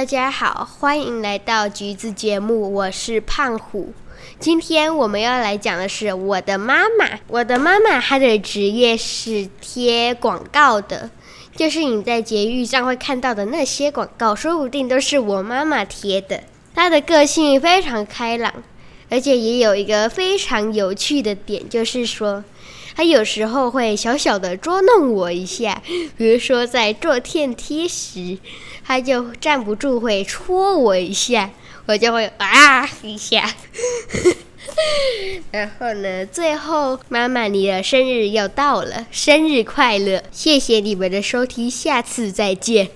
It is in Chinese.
大家好，欢迎来到橘子节目，我是胖虎。今天我们要来讲的是我的妈妈。我的妈妈她的职业是贴广告的，就是你在监狱上会看到的那些广告，说不定都是我妈妈贴的。她的个性非常开朗，而且也有一个非常有趣的点，就是说他有时候会小小的捉弄我一下，比如说在坐电梯时，他就站不住会戳我一下。我就会啊一下，然后呢，最后妈妈你的生日要到了，生日快乐！谢谢你们的收听，下次再见。